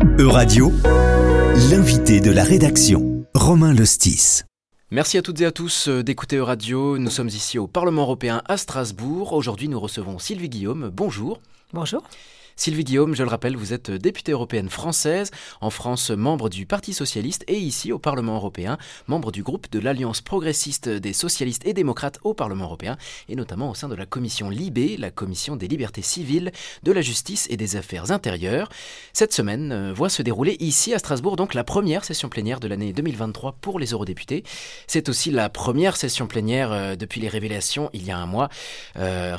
Euradio, l'invité de la rédaction, Romain Lestis. Merci à toutes et à tous euh, d'écouter Euradio. Nous sommes ici au Parlement européen à Strasbourg. Aujourd'hui, nous recevons Sylvie Guillaume. Bonjour. Bonjour. Sylvie Guillaume, je le rappelle, vous êtes députée européenne française, en France membre du Parti socialiste et ici au Parlement européen, membre du groupe de l'Alliance progressiste des socialistes et démocrates au Parlement européen et notamment au sein de la commission Libé, la commission des libertés civiles, de la justice et des affaires intérieures. Cette semaine euh, voit se dérouler ici à Strasbourg donc la première session plénière de l'année 2023 pour les eurodéputés. C'est aussi la première session plénière euh, depuis les révélations il y a un mois, euh,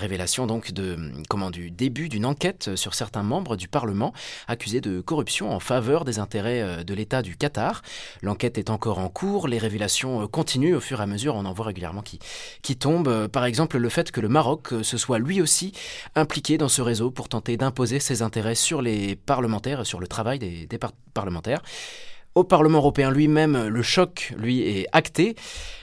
donc de comment du début d'une enquête sur certains un membre du Parlement accusé de corruption en faveur des intérêts euh, de l'État du Qatar. L'enquête est encore en cours, les révélations euh, continuent au fur et à mesure, on en voit régulièrement qui, qui tombent. Euh, par exemple, le fait que le Maroc se soit lui aussi impliqué dans ce réseau pour tenter d'imposer ses intérêts sur les parlementaires, sur le travail des parlementaires. Au Parlement européen lui-même, le choc, lui, est acté.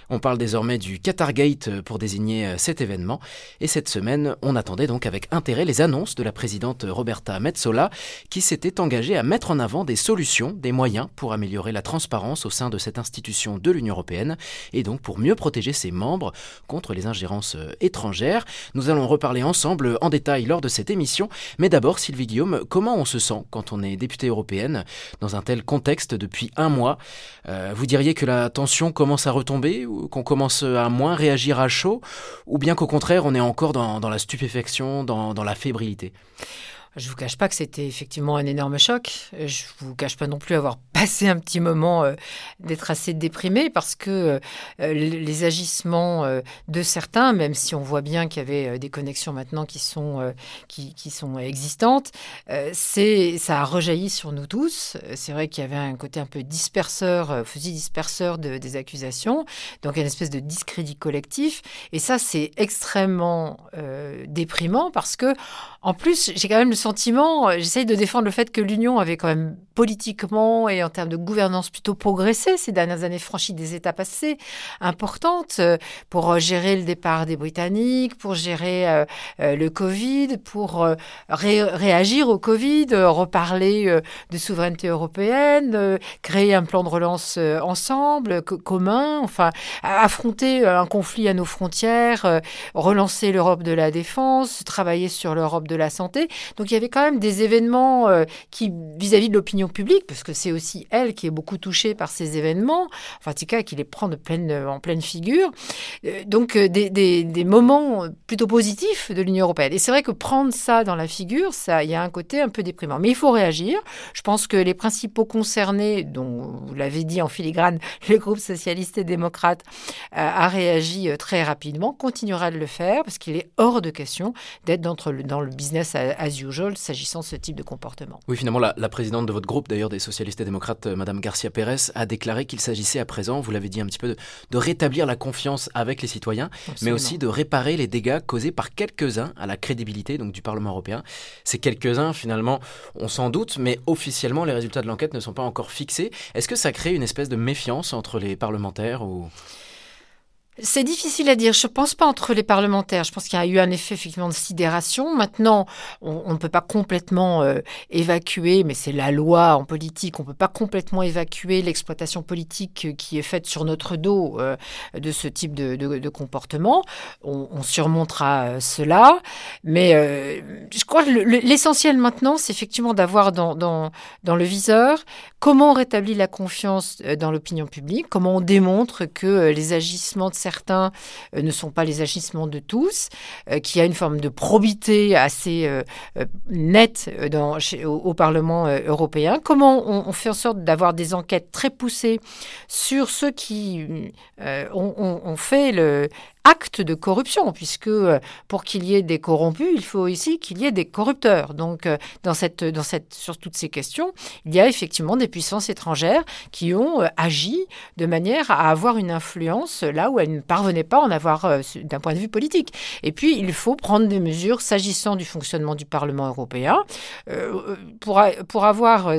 On parle désormais du Qatargate pour désigner euh, cet événement. Et cette semaine, on attendait donc avec intérêt les annonces de la présidente Roberta Metsola, qui s'était engagée à mettre en avant des solutions, des moyens pour améliorer la transparence au sein de cette institution de l'Union européenne, et donc pour mieux protéger ses membres contre les ingérences euh, étrangères. Nous allons reparler ensemble en détail lors de cette émission. Mais d'abord, Sylvie Guillaume, comment on se sent quand on est députée européenne dans un tel contexte depuis un mois? Euh, Vous diriez que la tension commence à retomber qu'on commence à moins réagir à chaud, ou bien qu'au contraire, on est encore dans, la stupéfaction, dans, dans la fébrilité? Je vous cache pas que c'était effectivement un énorme choc. Je vous cache pas non plus avoir passé un petit moment euh, d'être assez déprimé parce que euh, les agissements euh, de certains, même si on voit bien qu'il y avait des connexions maintenant qui sont qui, sont existantes, c'est ça a rejailli sur nous tous. C'est vrai qu'il y avait un côté un peu disperseur, fusil disperseur de, des accusations, donc une espèce de discrédit collectif. Et ça, c'est extrêmement déprimant parce que en plus, j'ai quand même le sentiment, euh, j'essaye de défendre le fait que l'Union avait quand même politiquement et en termes de gouvernance plutôt progressé ces dernières années, franchi des étapes assez importantes euh, pour euh, gérer le départ des Britanniques, pour gérer le Covid, pour réagir au Covid, reparler de souveraineté européenne, créer un plan de relance ensemble, commun, enfin affronter un conflit à nos frontières, relancer l'Europe de la défense, travailler sur l'Europe de la santé. Donc il y avait quand même des événements euh, qui, vis-à-vis de l'opinion publique, parce que c'est aussi elle qui est beaucoup touchée par ces événements, enfin en tout cas qui les prend de pleine, en pleine figure, euh, donc euh, des, moments plutôt positifs de l'Union européenne. Et c'est vrai que prendre ça dans la figure, ça, il y a un côté un peu déprimant. Mais il faut réagir. Je pense que les principaux concernés, dont vous l'avez dit en filigrane, le groupe socialiste et démocrate a réagi très rapidement, continuera de le faire, parce qu'il est hors de question d'être dans le business as usual s'agissant de ce type de comportement. Oui, finalement, la, présidente de votre groupe, d'ailleurs des socialistes et démocrates, euh, Madame Garcia Pérez, a déclaré qu'il s'agissait à présent, vous l'avez dit un petit peu, de, rétablir la confiance avec les citoyens, mais aussi de réparer les dégâts causés par quelques-uns à la crédibilité donc, du Parlement européen. Ces quelques-uns, finalement, on s'en doute, mais officiellement, les résultats de l'enquête ne sont pas encore fixés. Est-ce que ça crée une espèce de méfiance entre les parlementaires ou... C'est difficile à dire. Je ne pense pas entre les parlementaires. Je pense qu'il y a eu un effet effectivement de sidération. Maintenant, on ne peut pas complètement euh, évacuer, mais c'est la loi en politique, on ne peut pas complètement évacuer l'exploitation politique qui est faite sur notre dos euh, de ce type de, comportement. On, on, surmontera euh, cela. Mais je crois que l'essentiel maintenant, c'est effectivement d'avoir dans le viseur comment on rétablit la confiance dans l'opinion publique, comment on démontre que les agissements de certains euh, ne sont pas les agissements de tous, euh, qu'il y a une forme de probité assez euh, nette au, Parlement européen. Comment on, fait en sorte d'avoir des enquêtes très poussées sur ceux qui ont, fait le, acte de corruption, puisque euh, pour qu'il y ait des corrompus, il faut aussi qu'il y ait des corrupteurs. Donc, euh, dans cette, dans cette, sur toutes ces questions, il y a effectivement des puissances étrangères qui ont euh, agi de manière à avoir une influence là où elles ne parvenaient pas à en avoir d'un point de vue politique. Et puis, il faut prendre des mesures s'agissant du fonctionnement du Parlement européen. pour, pour avoir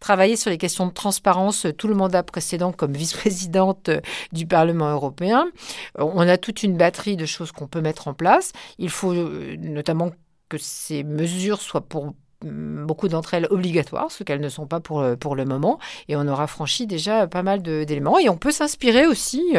travaillé sur les questions de transparence tout le mandat précédent comme vice-présidente du Parlement européen, on a toute une batterie de choses qu'on peut mettre en place. Il faut euh, notamment que ces mesures soient pour beaucoup d'entre elles obligatoires, ce qu'elles ne sont pas pour, pour le moment. Et on aura franchi déjà pas mal d'éléments. Et on peut s'inspirer aussi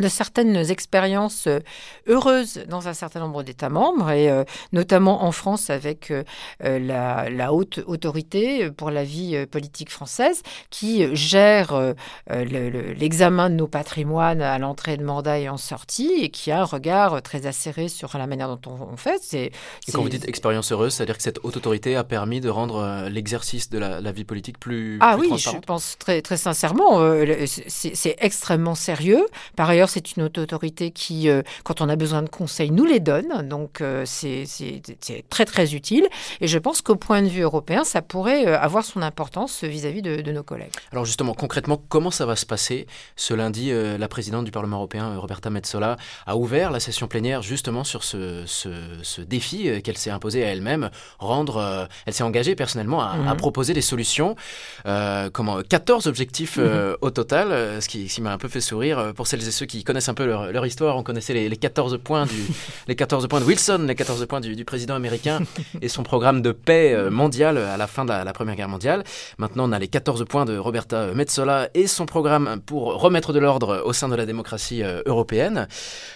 de certaines expériences euh, heureuses dans un certain nombre d'États membres, et euh, notamment en France avec euh, la, haute autorité pour la vie politique française, qui gère l'examen de nos patrimoines à l'entrée de mandat et en sortie, et qui a un regard très acéré sur la manière dont on, fait. et quand vous dites expérience heureuse, c'est-à-dire que cette haute autorité a permis de rendre l'exercice de la, vie politique plus Ah oui, je pense très, très sincèrement, c'est extrêmement sérieux. Par ailleurs, c'est une autorité qui, euh, quand on a besoin de conseils, nous les donne. Donc euh, c'est très très utile. Et je pense qu'au point de vue européen, ça pourrait euh, avoir son importance vis-à-vis de, nos collègues. Alors justement, concrètement, comment ça va se passer Ce lundi, la présidente du Parlement européen, Roberta Metsola, a ouvert la session plénière justement sur ce, ce, défi qu'elle s'est imposé à elle-même, rendre, elle s'est engagée personnellement à, mhm. proposer des solutions, comment 14 objectifs mhm. au total, ce qui, qui m'a un peu fait sourire pour celles et ceux qui connaissent un peu leur, histoire, on connaissait les, 14 points du, les 14 points de Wilson, les 14 points du, président américain et son programme de paix euh, mondiale à la fin de la, Première Guerre mondiale. Maintenant, on a les 14 points de Roberta Metsola et son programme pour remettre de l'ordre au sein de la démocratie euh, européenne.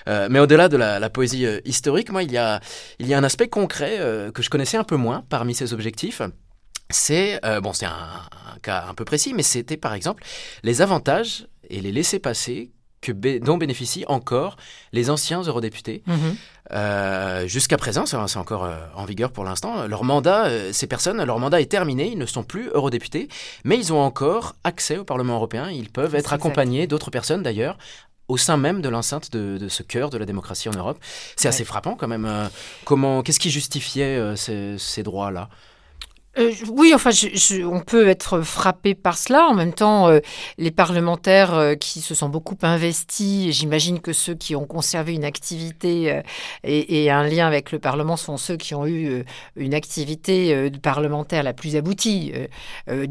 Euh, mais au-delà de la, poésie historique, moi, il y a, il y a un aspect concret que je connaissais un peu moins parmi ces objectifs c'est bon, c'est un, cas un peu précis, mais c'était par exemple les avantages et les dont bénéficient encore les anciens eurodéputés. Mhm. Euh, jusqu'à présent, c'est encore euh, en vigueur pour l'instant, leur mandat, euh, ces personnes, leur mandat est terminé, ils ne sont plus eurodéputés, mais ils ont encore accès au Parlement européen, ils peuvent être accompagnés d'autres personnes d'ailleurs au sein même de l'enceinte de, ce cœur de la démocratie en Europe. C'est assez frappant quand même. comment, qu'est-ce qui justifiait ces droits-là? Euh, oui, enfin, on peut être frappé par cela. En même temps, euh, les parlementaires euh, qui se sont beaucoup investis, j'imagine que ceux qui ont conservé une activité et, un lien avec le Parlement sont ceux qui ont eu une activité parlementaire la plus aboutie.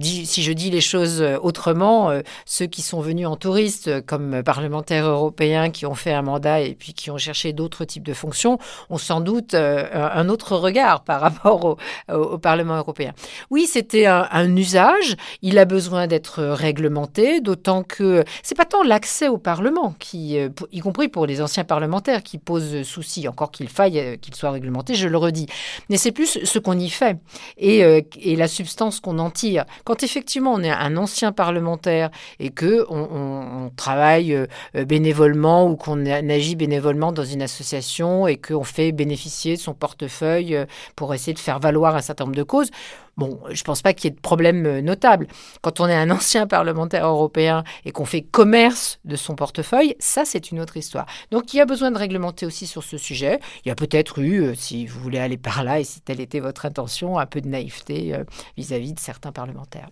si je dis les choses autrement, ceux qui sont venus en touriste comme parlementaires européens qui ont fait un mandat et puis qui ont cherché d'autres types de fonctions ont sans doute un autre regard par rapport au Parlement européen. Oui, c'était un, usage. Il a besoin d'être réglementé, d'autant que c'est pas tant l'accès au Parlement, qui, euh, y compris pour les anciens parlementaires, qui pose souci, encore qu'il faille euh, qu'il soit réglementé, je le redis. Mais c'est plus ce qu'on y fait et, euh, la substance qu'on en tire. Quand effectivement on est un ancien parlementaire et que on, travaille bénévolement ou qu'on agit bénévolement dans une association et qu'on fait bénéficier de son portefeuille pour essayer de faire valoir un certain nombre de causes, Bon, je ne pense pas qu'il y ait de problème euh, notable. Quand on est un ancien parlementaire européen et qu'on fait commerce de son portefeuille, ça, c'est une autre histoire. Donc, il y a besoin de réglementer aussi sur ce sujet. Il y a peut-être eu, euh, si vous voulez aller par là et si telle était votre intention, un peu de naïveté vis à -vis de certains parlementaires.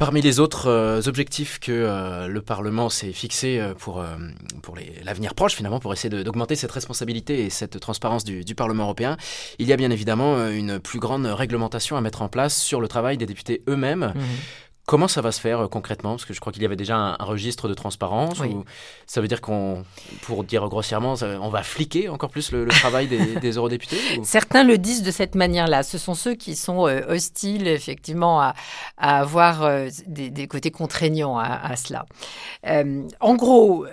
Parmi les autres euh, objectifs que euh, le Parlement s'est fixé euh, pour, l'avenir proche, finalement, pour essayer d'augmenter cette responsabilité et cette transparence du, Parlement européen, il y a bien évidemment une plus grande réglementation à mettre en place sur le travail des députés eux-mêmes. Mmh. Comment ça va se faire euh, concrètement? Parce que je crois qu'il y avait déjà un, registre de transparence. Ou ça veut dire qu'on, pour dire grossièrement, on va fliquer encore plus le, travail des, eurodéputés Certains le disent de cette manière-là. Ce sont ceux qui sont euh, hostiles, effectivement, à, avoir euh, des, côtés contraignants à, cela. en gros,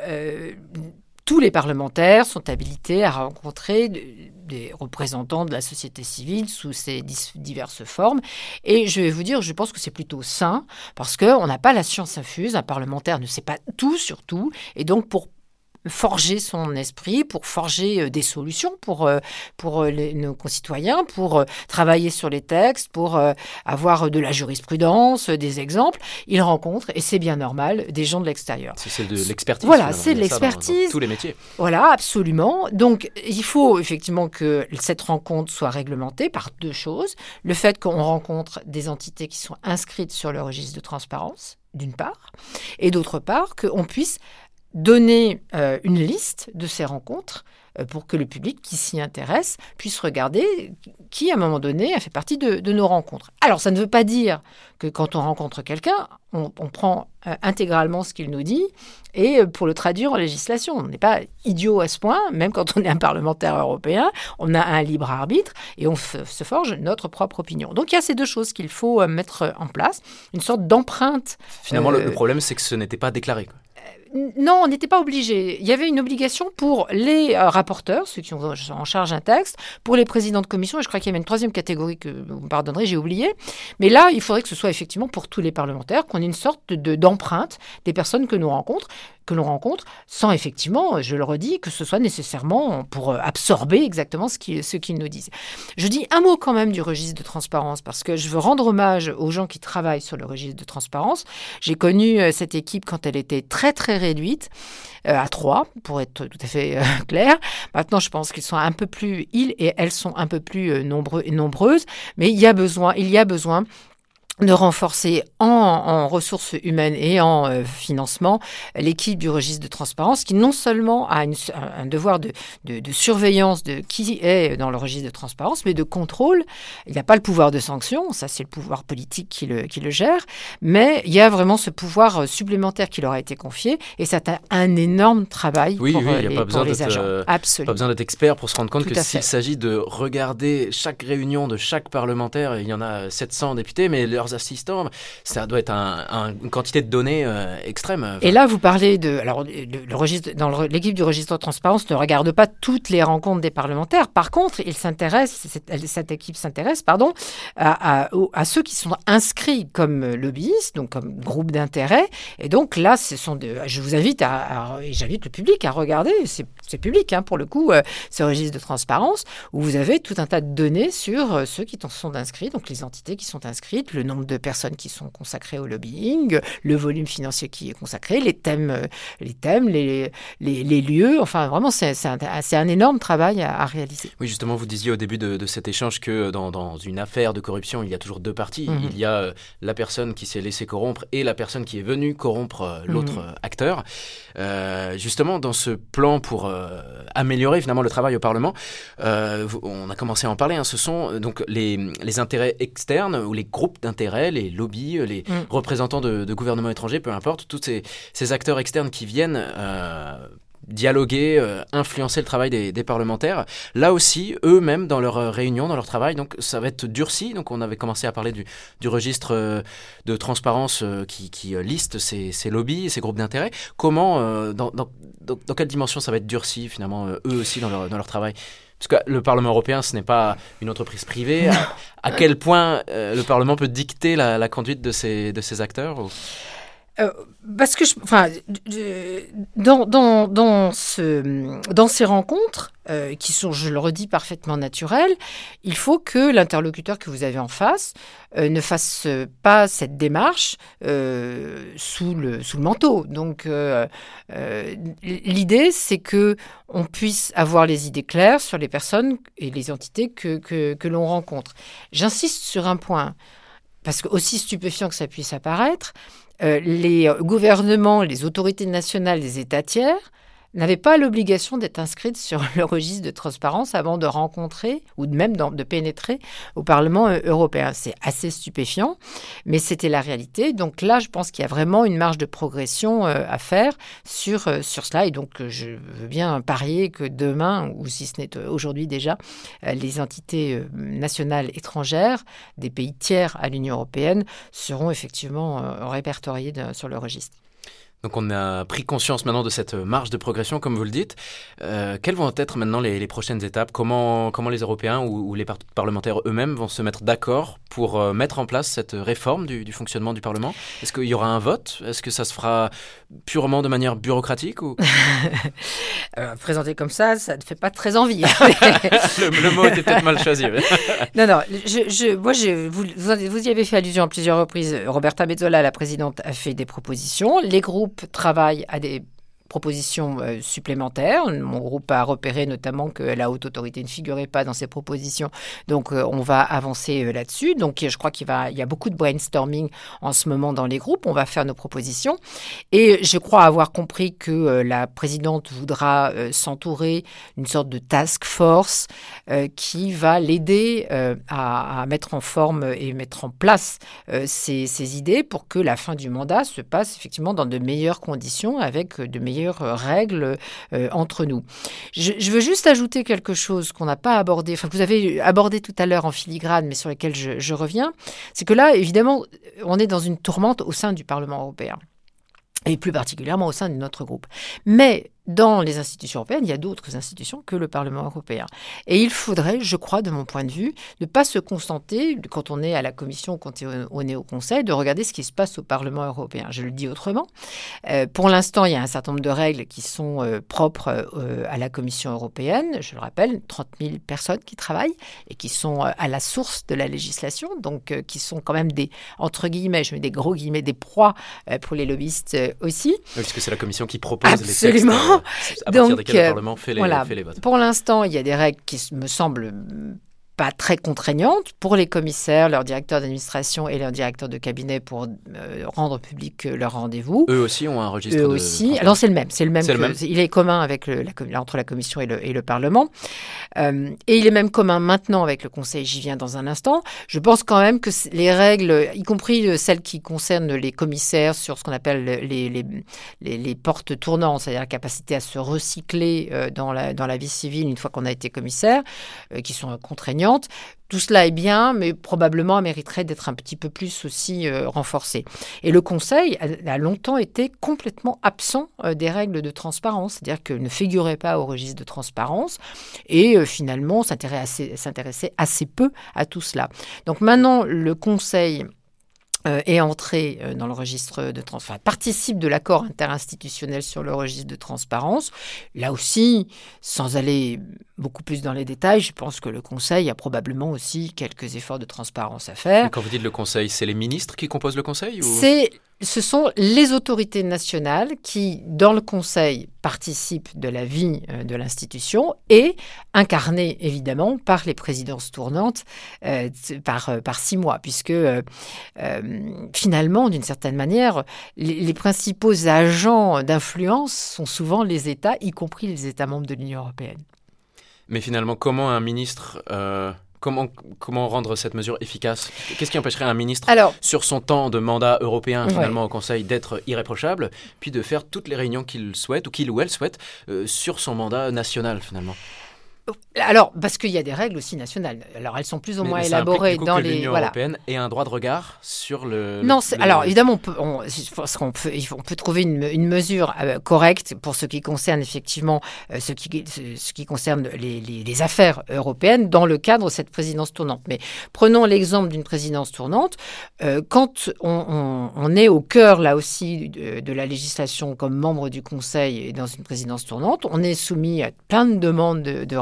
tous les parlementaires sont habilités à rencontrer des représentants de la société civile sous ses diverses formes. Et je vais vous dire, je pense que c'est plutôt sain parce qu'on n'a pas la science infuse. Un parlementaire ne sait pas tout sur tout. Et donc, pour forger son esprit, pour forger euh, des solutions pour, euh, pour euh, nos concitoyens, pour travailler sur les textes, pour avoir de la jurisprudence, des exemples. Il rencontre, et c'est bien normal, des gens de l'extérieur. C'est de l'expertise. Voilà, c'est de l'expertise. Tous les métiers. Voilà, absolument. Donc, il faut effectivement que cette rencontre soit réglementée par deux choses. Le fait qu'on rencontre des entités qui sont inscrites sur le registre de transparence, d'une part, et d'autre part, qu'on puisse donner une liste de ces rencontres euh, pour que le public qui s'y intéresse puisse regarder qui, à un moment donné, a fait partie de, nos rencontres. Alors, ça ne veut pas dire que quand on rencontre quelqu'un, on, prend euh, intégralement ce qu'il nous dit et euh, pour le traduire en législation. On n'est pas idiot à ce point, même quand on est un parlementaire européen, on a un libre arbitre et on se forge notre propre opinion. Donc il y a ces deux choses qu'il faut mettre en place, une sorte d'empreinte. Finalement, le problème, c'est que ce n'était pas déclaré non, on n'était pas obligé. Il y avait une obligation pour les euh, rapporteurs, ceux qui ont en charge un texte, pour les présidents de commission, et je crois qu'il y avait une troisième catégorie que vous me pardonnerez, j'ai oublié. Mais là, il faudrait que ce soit effectivement pour tous les parlementaires, qu'on ait une sorte de, d'empreinte des personnes que nous rencontrons que l'on rencontre, sans effectivement, je le redis, que ce soit nécessairement pour euh, absorber exactement ce qu'ils ce nous disent. Je dis un mot quand même du registre de transparence, parce que je veux rendre hommage aux gens qui travaillent sur le registre de transparence. J'ai connu euh, cette équipe quand elle était très très réduite, euh, à trois, pour être tout à fait clair. Maintenant, je pense qu'ils sont un peu plus, ils et elles sont un peu plus nombreux et nombreuses, mais il y a besoin, il y a besoin de renforcer en, ressources humaines et en euh, financement l'équipe du registre de transparence qui non seulement a un devoir de, de, surveillance de qui est dans le registre de transparence, mais de contrôle. Il n'y a pas le pouvoir de sanction, ça c'est le pouvoir politique qui le, qui le gère, mais il y a vraiment ce pouvoir euh, supplémentaire qui leur a été confié et ça a un énorme travail oui, pour, oui, euh, les, a pas besoin les agents. Absolument. Pas besoin d'être expert pour se rendre compte que s'il s'agit de regarder chaque réunion de chaque parlementaire, il y en a 700 députés, mais leur assistants, ça doit être une quantité de données euh, extrême. Et là, vous parlez de. Alors, le, registre, dans l'équipe du registre de transparence ne regarde pas toutes les rencontres des parlementaires. Par contre, il s'intéresse, cette, équipe s'intéresse, pardon, à, à, ceux qui sont inscrits comme lobbyistes, donc comme groupe d'intérêt. Et donc là, ce sont de, je vous invite à, et j'invite le public à regarder, c'est public hein, pour le coup, euh, ce registre de transparence, où vous avez tout un tas de données sur euh, ceux qui sont inscrits, donc les entités qui sont inscrites, le nombre de personnes qui sont consacrées au lobbying, le volume financier qui est consacré, les thèmes, euh, les, thèmes, les, les, lieux. Enfin, vraiment, c'est un, un, énorme travail à, réaliser. Oui, justement, vous disiez au début de, cet échange que dans, dans, une affaire de corruption, il y a toujours deux parties. Mhm. Il y a euh, la personne qui s'est laissée corrompre et la personne qui est venue corrompre euh, l'autre mhm. acteur. justement, dans ce plan pour améliorer finalement le travail au Parlement, on a commencé à en parler. Hein, ce sont donc les, les intérêts externes ou les groupes d'intérêts les lobbies, les mm. représentants de, gouvernements étrangers, peu importe, tous ces, acteurs externes qui viennent euh, dialoguer, euh, influencer le travail des, parlementaires. Là aussi, eux-mêmes, dans leurs réunions, dans leur travail, donc ça va être durci. Donc on avait commencé à parler du, registre euh, de transparence qui, liste ces, lobbies, ces groupes d'intérêt. Comment, dans, dans, quelle dimension ça va être durci, finalement, eux aussi, dans leur, dans leur travail? Parce que le Parlement européen, ce n'est pas une entreprise privée. À, quel point euh, le Parlement peut dicter la, conduite de ces, de acteurs euh, parce que, je, enfin, dans, dans, dans, ce, dans ces rencontres, euh, qui sont, je le redis, parfaitement naturelles, il faut que l'interlocuteur que vous avez en face euh, ne fasse pas cette démarche sous, le, sous le manteau. Donc, l'idée, c'est que on puisse avoir les idées claires sur les personnes et les entités que, que, que l'on rencontre. J'insiste sur un point, parce que aussi stupéfiant que ça puisse apparaître, les gouvernements, les autorités nationales les États tiers n'avaient pas l'obligation d'être inscrites sur le registre de transparence avant de rencontrer ou même de pénétrer au Parlement euh, européen. C'est assez stupéfiant, mais c'était la réalité. Donc là, je pense qu'il y a vraiment une marge de progression euh, à faire sur, euh, sur cela. Et donc, je veux bien parier que demain, ou si ce n'est aujourd'hui déjà, les entités nationales étrangères des pays tiers à l'Union européenne seront effectivement répertoriées sur le registre. Donc on a pris conscience maintenant de cette marge de progression, comme vous le dites. Euh, quelles vont être maintenant les, prochaines étapes? Comment, comment les Européens ou, les parlementaires eux-mêmes vont se mettre d'accord pour euh, mettre en place cette réforme du, fonctionnement du Parlement? Est-ce qu'il y aura un vote? Est-ce que ça se fera purement de manière bureaucratique ou... Euh, présenté comme ça, ça ne fait pas très envie. le, mot était peut-être mal choisi. non, non, je, moi, je, vous, vous y avez fait allusion à plusieurs reprises. Roberta Mezzola, la présidente, a fait des propositions. Les groupes travaillent à des propositions euh, supplémentaires. Mon groupe a repéré notamment que la haute autorité ne figurait pas dans ces propositions, donc euh, on va avancer euh, là-dessus. Donc je crois qu'il y a beaucoup de brainstorming en ce moment dans les groupes. On va faire nos propositions et je crois avoir compris que la présidente voudra s'entourer d'une sorte de task force qui va l'aider à, mettre en forme et mettre en place ces, ces idées pour que la fin du mandat se passe effectivement dans de meilleures conditions avec de meilleures euh, règles euh, entre nous. Je, veux juste ajouter quelque chose qu'on n'a pas abordé, enfin que vous avez abordé tout à l'heure en filigrane, mais sur lequel je, je reviens, c'est que là, évidemment, on est dans une tourmente au sein du Parlement européen et plus particulièrement au sein de notre groupe. Mais dans les institutions européennes, il y a d'autres institutions que le Parlement européen. Et il faudrait, je crois, de mon point de vue, ne pas se contenter, quand on est à la Commission, quand on est au Conseil, de regarder ce qui se passe au Parlement européen. Je le dis autrement. Euh, pour l'instant, il y a un certain nombre de règles qui sont euh, propres euh, à la Commission européenne. Je le rappelle, 30 000 personnes qui travaillent et qui sont à la source de la législation, donc qui sont quand même des, entre guillemets, je mets des gros guillemets, des proies pour les lobbyistes aussi. Oui, que c'est la Commission qui propose les textes à partir Donc, desquels le Parlement fait les, voilà, fait les votes. Pour l'instant, il y a des règles qui me semblent pas très contraignantes pour les commissaires, leurs directeurs d'administration et leurs directeurs de cabinet pour euh, rendre public euh, leur rendez-vous. Eux aussi ont un registre. Eux aussi. Alors c'est le même, c'est le même. Il est commun avec le, la, entre la commission et le, et le Parlement, euh, et il est même commun maintenant avec le Conseil. J'y viens dans un instant. Je pense quand même que les règles, y compris celles qui concernent les commissaires sur ce qu'on appelle les, les, les, les, portes tournantes, c'est-à-dire la capacité à se recycler dans la dans la vie civile une fois qu'on a été commissaire, qui sont contraignantes tout cela est bien, mais probablement mériterait d'être un petit peu plus aussi euh, renforcé. Et le Conseil a, longtemps été complètement absent euh, des règles de transparence, c'est-à-dire qu'il ne figurait pas au registre de transparence et euh, finalement s'intéressait assez peu à tout cela. Donc maintenant, le Conseil est entré euh, dans le registre de transparence, participe de l'accord interinstitutionnel sur le registre de transparence. Là aussi, sans aller beaucoup plus dans les détails, je pense que le Conseil a probablement aussi quelques efforts de transparence à faire. quand vous dites le Conseil, c'est les ministres qui composent le Conseil C'est ce sont les autorités nationales qui, dans le Conseil, participent de la vie euh, de l'institution et incarnées évidemment par les présidences tournantes euh, euh, par six mois, puisque finalement, d'une certaine manière, les, principaux agents d'influence sont souvent les États, y compris les États membres de l'Union européenne. Mais finalement, comment un ministre Comment, comment rendre cette mesure efficace? Qu'est-ce qui empêcherait un ministre, sur son temps de mandat européen, finalement, au Conseil, d'être irréprochable, puis de faire toutes les réunions qu'il souhaite, ou qu'il ou elle souhaite, euh, sur son mandat national, finalement? Alors, parce qu'il y a des règles aussi nationales. Alors, elles sont plus ou moins élaborées dans les. L'Union européenne et un droit de regard sur le. Non, alors évidemment, on peut, on, peut, on peut trouver une, mesure euh, correcte pour ce qui concerne effectivement euh, ce, qui, ce, qui concerne les, les, affaires européennes dans le cadre de cette présidence tournante. Mais prenons l'exemple d'une présidence tournante. Euh, quand on, on, est au cœur, là aussi, de, de, la législation comme membre du Conseil et dans une présidence tournante, on est soumis à plein de demandes de, de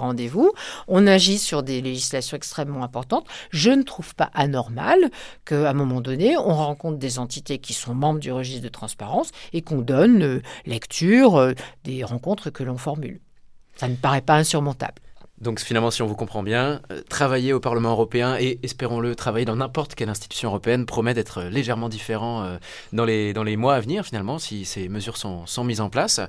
On agit sur des législations extrêmement importantes. Je ne trouve pas anormal qu'à un moment donné, on rencontre des entités qui sont membres du registre de transparence et qu'on donne euh, lecture euh, des rencontres que l'on formule. Ça ne paraît pas insurmontable. Donc finalement, si on vous comprend bien, euh, travailler au Parlement européen et, espérons-le, travailler dans n'importe quelle institution européenne promet d'être légèrement différent dans, les, dans les mois à venir, finalement, si ces mesures sont, sont mises en place.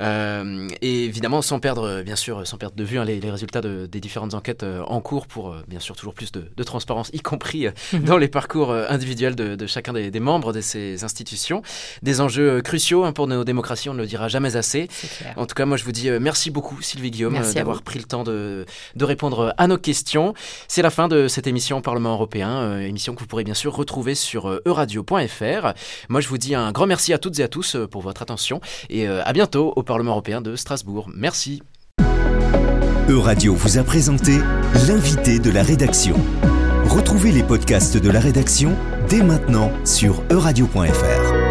Euh, et évidemment, sans perdre, bien sûr, sans perdre de vue hein, les, résultats des différentes enquêtes euh, en cours pour, euh, bien sûr, toujours plus de, transparence, y compris mhm. dans les parcours individuels de, chacun des, membres de ces institutions. Des enjeux cruciaux hein, pour nos démocraties, on ne le dira jamais assez. En tout cas, moi, je vous dis merci beaucoup, Sylvie Guillaume, d'avoir pris le temps de, de, répondre à nos questions. C'est la fin de cette émission Parlement européen, émission que vous pourrez bien sûr retrouver sur euradio.fr. Moi, je vous dis un grand merci à toutes et à tous pour votre attention et à bientôt au Parlement européen de Strasbourg. Merci. Euradio vous a présenté l'invité de la rédaction. Retrouvez les podcasts de la rédaction dès maintenant sur euradio.fr.